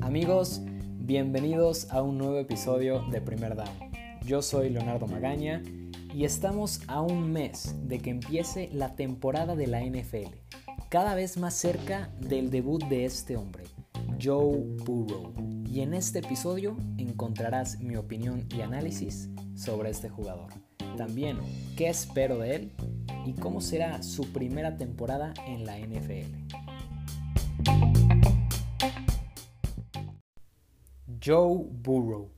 Amigos, bienvenidos a un nuevo episodio de Primer Down. Yo soy Leonardo Magaña y estamos a un mes de que empiece la temporada de la NFL, cada vez más cerca del debut de este hombre, Joe Burrow. Y en este episodio encontrarás mi opinión y análisis sobre este jugador. También qué espero de él y cómo será su primera temporada en la NFL. Joe Burrow,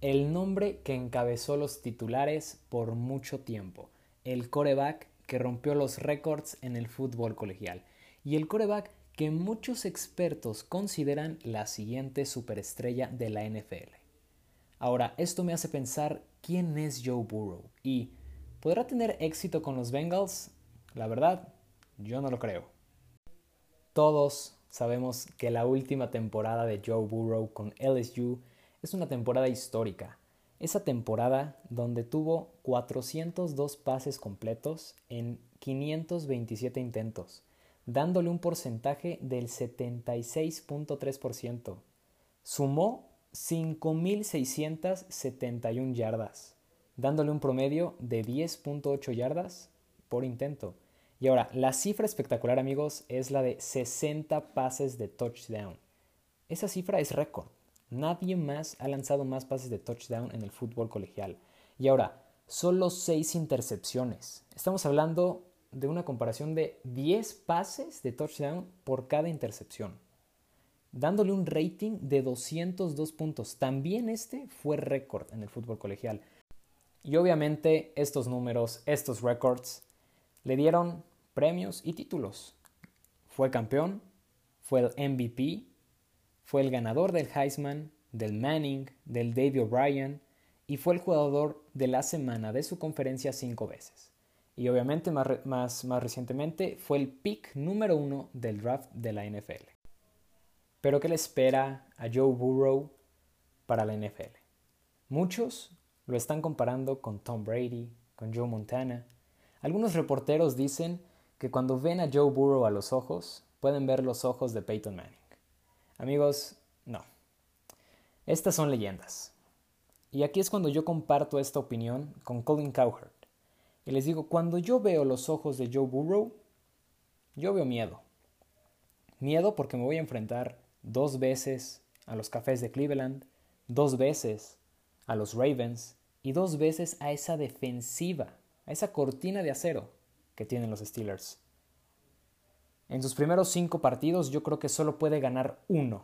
el nombre que encabezó los titulares por mucho tiempo, el coreback que rompió los récords en el fútbol colegial y el coreback que muchos expertos consideran la siguiente superestrella de la NFL. Ahora, esto me hace pensar quién es Joe Burrow y ¿podrá tener éxito con los Bengals? La verdad, yo no lo creo. Todos sabemos que la última temporada de Joe Burrow con LSU es una temporada histórica. Esa temporada donde tuvo 402 pases completos en 527 intentos, dándole un porcentaje del 76.3%. Sumó 5.671 yardas, dándole un promedio de 10.8 yardas por intento. Y ahora, la cifra espectacular, amigos, es la de 60 pases de touchdown. Esa cifra es récord. Nadie más ha lanzado más pases de touchdown en el fútbol colegial. Y ahora, solo 6 intercepciones. Estamos hablando de una comparación de 10 pases de touchdown por cada intercepción, dándole un rating de 202 puntos. También este fue récord en el fútbol colegial. Y obviamente estos números, estos récords, le dieron premios y títulos. Fue campeón, fue el MVP, fue el ganador del Heisman, del Manning, del David O'Brien y fue el jugador de la semana de su conferencia cinco veces. Y obviamente más, más, más recientemente fue el pick número uno del draft de la NFL. Pero ¿qué le espera a Joe Burrow para la NFL? Muchos lo están comparando con Tom Brady, con Joe Montana. Algunos reporteros dicen que cuando ven a Joe Burrow a los ojos, pueden ver los ojos de Peyton Manning. Amigos, no. Estas son leyendas. Y aquí es cuando yo comparto esta opinión con Colin Cowherd. Y les digo, cuando yo veo los ojos de Joe Burrow, yo veo miedo. Miedo porque me voy a enfrentar dos veces a los Cafés de Cleveland, dos veces a los Ravens y dos veces a esa defensiva, a esa cortina de acero que tienen los Steelers. En sus primeros cinco partidos yo creo que solo puede ganar uno,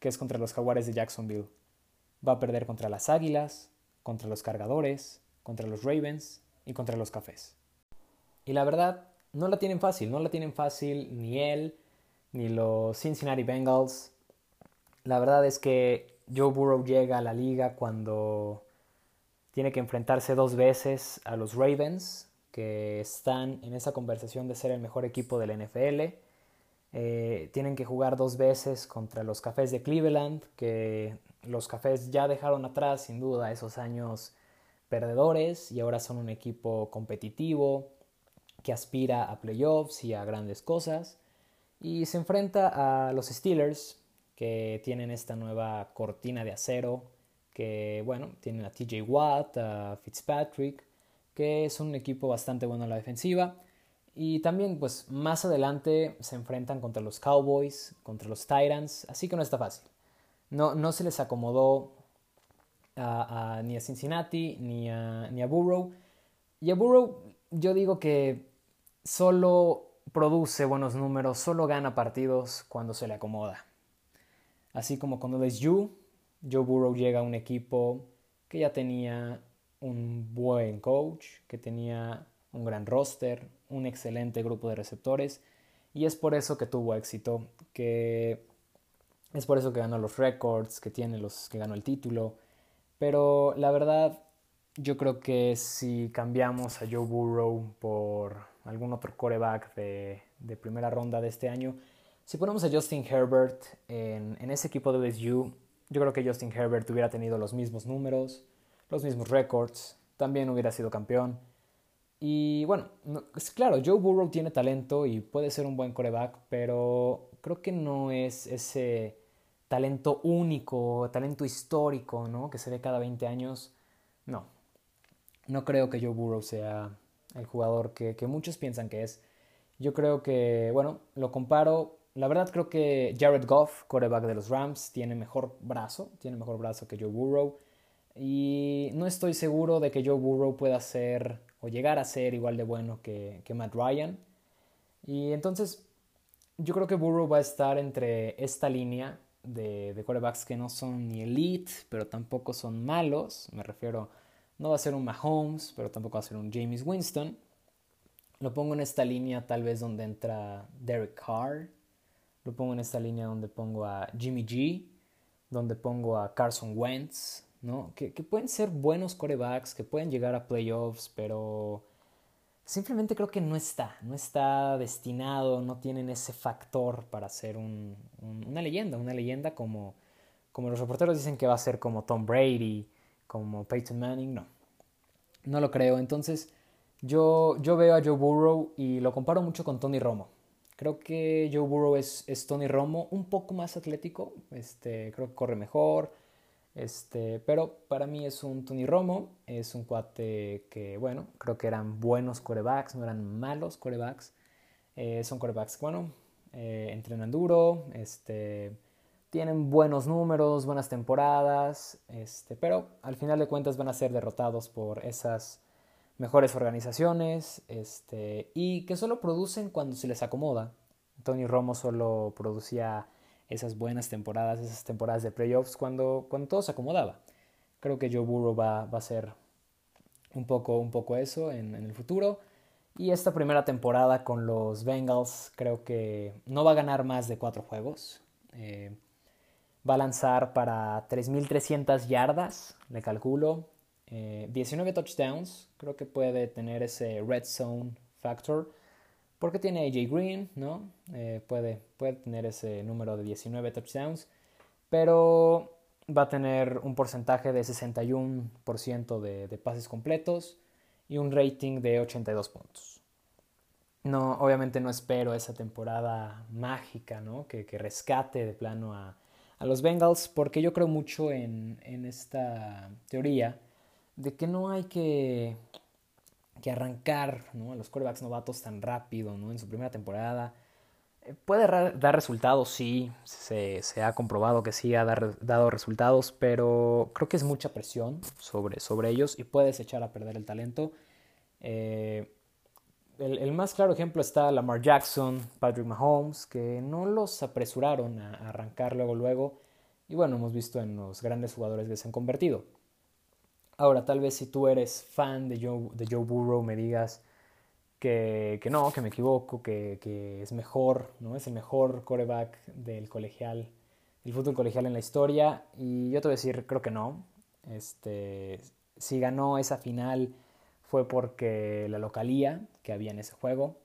que es contra los Jaguares de Jacksonville. Va a perder contra las Águilas, contra los Cargadores, contra los Ravens y contra los Cafés. Y la verdad, no la tienen fácil, no la tienen fácil ni él, ni los Cincinnati Bengals. La verdad es que Joe Burrow llega a la liga cuando tiene que enfrentarse dos veces a los Ravens, que están en esa conversación de ser el mejor equipo de la NFL. Eh, tienen que jugar dos veces contra los Cafés de Cleveland, que los Cafés ya dejaron atrás sin duda esos años perdedores y ahora son un equipo competitivo que aspira a playoffs y a grandes cosas. Y se enfrenta a los Steelers, que tienen esta nueva cortina de acero, que bueno, tienen a TJ Watt, a Fitzpatrick, que es un equipo bastante bueno en la defensiva. Y también, pues más adelante se enfrentan contra los Cowboys, contra los Titans, así que no está fácil. No, no se les acomodó ni a Cincinnati ni a, ni a Burrow. Y a Burrow, yo digo que solo produce buenos números, solo gana partidos cuando se le acomoda. Así como cuando es You, Joe Burrow llega a un equipo que ya tenía un buen coach, que tenía un gran roster, un excelente grupo de receptores y es por eso que tuvo éxito, que es por eso que ganó los récords, que tiene los que ganó el título, pero la verdad yo creo que si cambiamos a Joe Burrow por algún otro coreback de, de primera ronda de este año, si ponemos a Justin Herbert en, en ese equipo de LSU, yo creo que Justin Herbert hubiera tenido los mismos números, los mismos récords, también hubiera sido campeón. Y bueno, es claro, Joe Burrow tiene talento y puede ser un buen coreback, pero creo que no es ese talento único, talento histórico, ¿no? Que se ve cada 20 años. No, no creo que Joe Burrow sea el jugador que, que muchos piensan que es. Yo creo que, bueno, lo comparo. La verdad creo que Jared Goff, coreback de los Rams, tiene mejor brazo, tiene mejor brazo que Joe Burrow. Y no estoy seguro de que Joe Burrow pueda ser o llegar a ser igual de bueno que, que Matt Ryan. Y entonces yo creo que Burrow va a estar entre esta línea de, de quarterbacks que no son ni elite, pero tampoco son malos. Me refiero, no va a ser un Mahomes, pero tampoco va a ser un James Winston. Lo pongo en esta línea tal vez donde entra Derek Carr. Lo pongo en esta línea donde pongo a Jimmy G, donde pongo a Carson Wentz, ¿no? Que, pueden ser buenos corebacks, que pueden llegar a playoffs, pero simplemente creo que no está, no está destinado, no tienen ese factor para ser un, una leyenda, una leyenda como, como los reporteros dicen que va a ser como Tom Brady, como Peyton Manning, no, no lo creo. Entonces yo, yo veo a Joe Burrow y lo comparo mucho con Tony Romo. Creo que Joe Burrow es, Tony Romo, un poco más atlético, este, creo que corre mejor, este, pero para mí es un Tony Romo, es un cuate que, bueno, creo que eran buenos corebacks, no eran malos corebacks. Eh, son corebacks, bueno, eh, entrenan duro, este, tienen buenos números, buenas temporadas, este, pero al final de cuentas van a ser derrotados por esas mejores organizaciones este, y que solo producen cuando se les acomoda. Tony Romo solo producía esas buenas temporadas, esas temporadas de playoffs cuando, cuando todo se acomodaba. Creo que Joe Burrow va, va a ser un poco, un poco eso en, el futuro. Y esta primera temporada con los Bengals creo que no va a ganar más de cuatro juegos. Eh, va a lanzar para 3.300 yardas, le calculo. 19 eh, touchdowns, creo que puede tener ese red zone factor porque tiene AJ Green, ¿no? Eh, puede, puede tener ese número de 19 touchdowns, pero va a tener un porcentaje de 61% de, de, pases completos y un rating de 82 puntos. No, obviamente no espero esa temporada mágica, ¿no? Que, que rescate de plano a, a, los Bengals, porque yo creo mucho en, en esta teoría de que no hay que que arrancar ¿no? a los quarterbacks novatos tan rápido ¿no? en su primera temporada. Eh, puede dar resultados, sí, se, se, ha comprobado que sí ha dar, dado resultados, pero creo que es mucha presión sobre, sobre ellos y puedes echar a perder el talento. Eh, el, el, más claro ejemplo está Lamar Jackson, Patrick Mahomes, que no los apresuraron a arrancar luego, luego. Y bueno, hemos visto en los grandes jugadores que se han convertido. Ahora, tal vez si tú eres fan de Joe, de Joe Burrow, me digas que, que no, que me equivoco, que, que, es mejor, ¿no? Es el mejor coreback del colegial, el fútbol colegial en la historia. Y yo te voy a decir, creo que no. Este, si ganó esa final fue porque la localía que había en ese juego.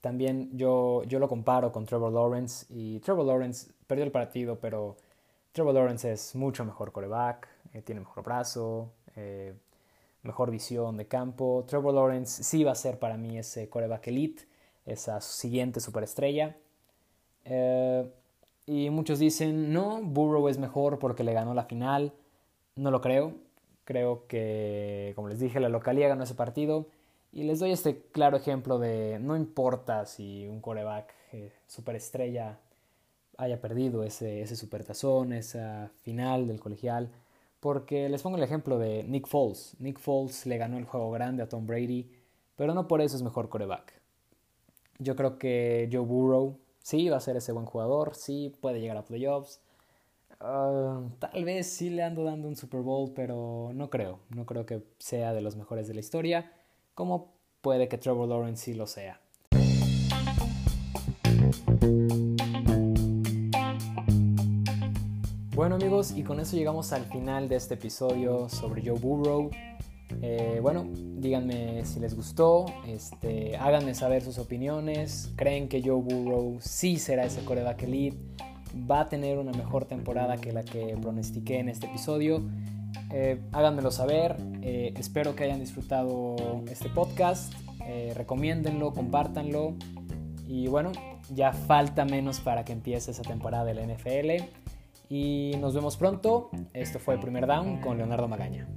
También yo, yo lo comparo con Trevor Lawrence y Trevor Lawrence perdió el partido, pero Trevor Lawrence es mucho mejor coreback, eh, tiene mejor brazo, eh, mejor visión de campo. Trevor Lawrence sí va a ser para mí ese coreback elite, esa siguiente superestrella. Eh, y muchos dicen, no, Burrow es mejor porque le ganó la final. No lo creo. Creo que, como les dije, la localía ganó ese partido. Y les doy este claro ejemplo de no importa si un coreback superestrella haya perdido ese, ese supertazón, esa final del colegial. Porque les pongo el ejemplo de Nick Foles. Nick Foles le ganó el juego grande a Tom Brady, pero no por eso es mejor coreback. Yo creo que Joe Burrow sí va a ser ese buen jugador, sí puede llegar a playoffs. Ah, tal vez sí le ando dando un Super Bowl, pero no creo. No creo que sea de los mejores de la historia, como puede que Trevor Lawrence sí lo sea. Bueno amigos, y con eso llegamos al final de este episodio sobre Joe Burrow. Eh, bueno, díganme si les gustó, este, háganme saber sus opiniones, creen que Joe Burrow sí será ese coreback elite, va a tener una mejor temporada que la que pronostiqué en este episodio. Eh, háganmelo saber, eh, espero que hayan disfrutado este podcast, eh, recomiéndenlo, compártanlo y bueno, ya falta menos para que empiece esa temporada de la NFL. Y nos vemos pronto. Esto fue Primer Down con Leonardo Magaña.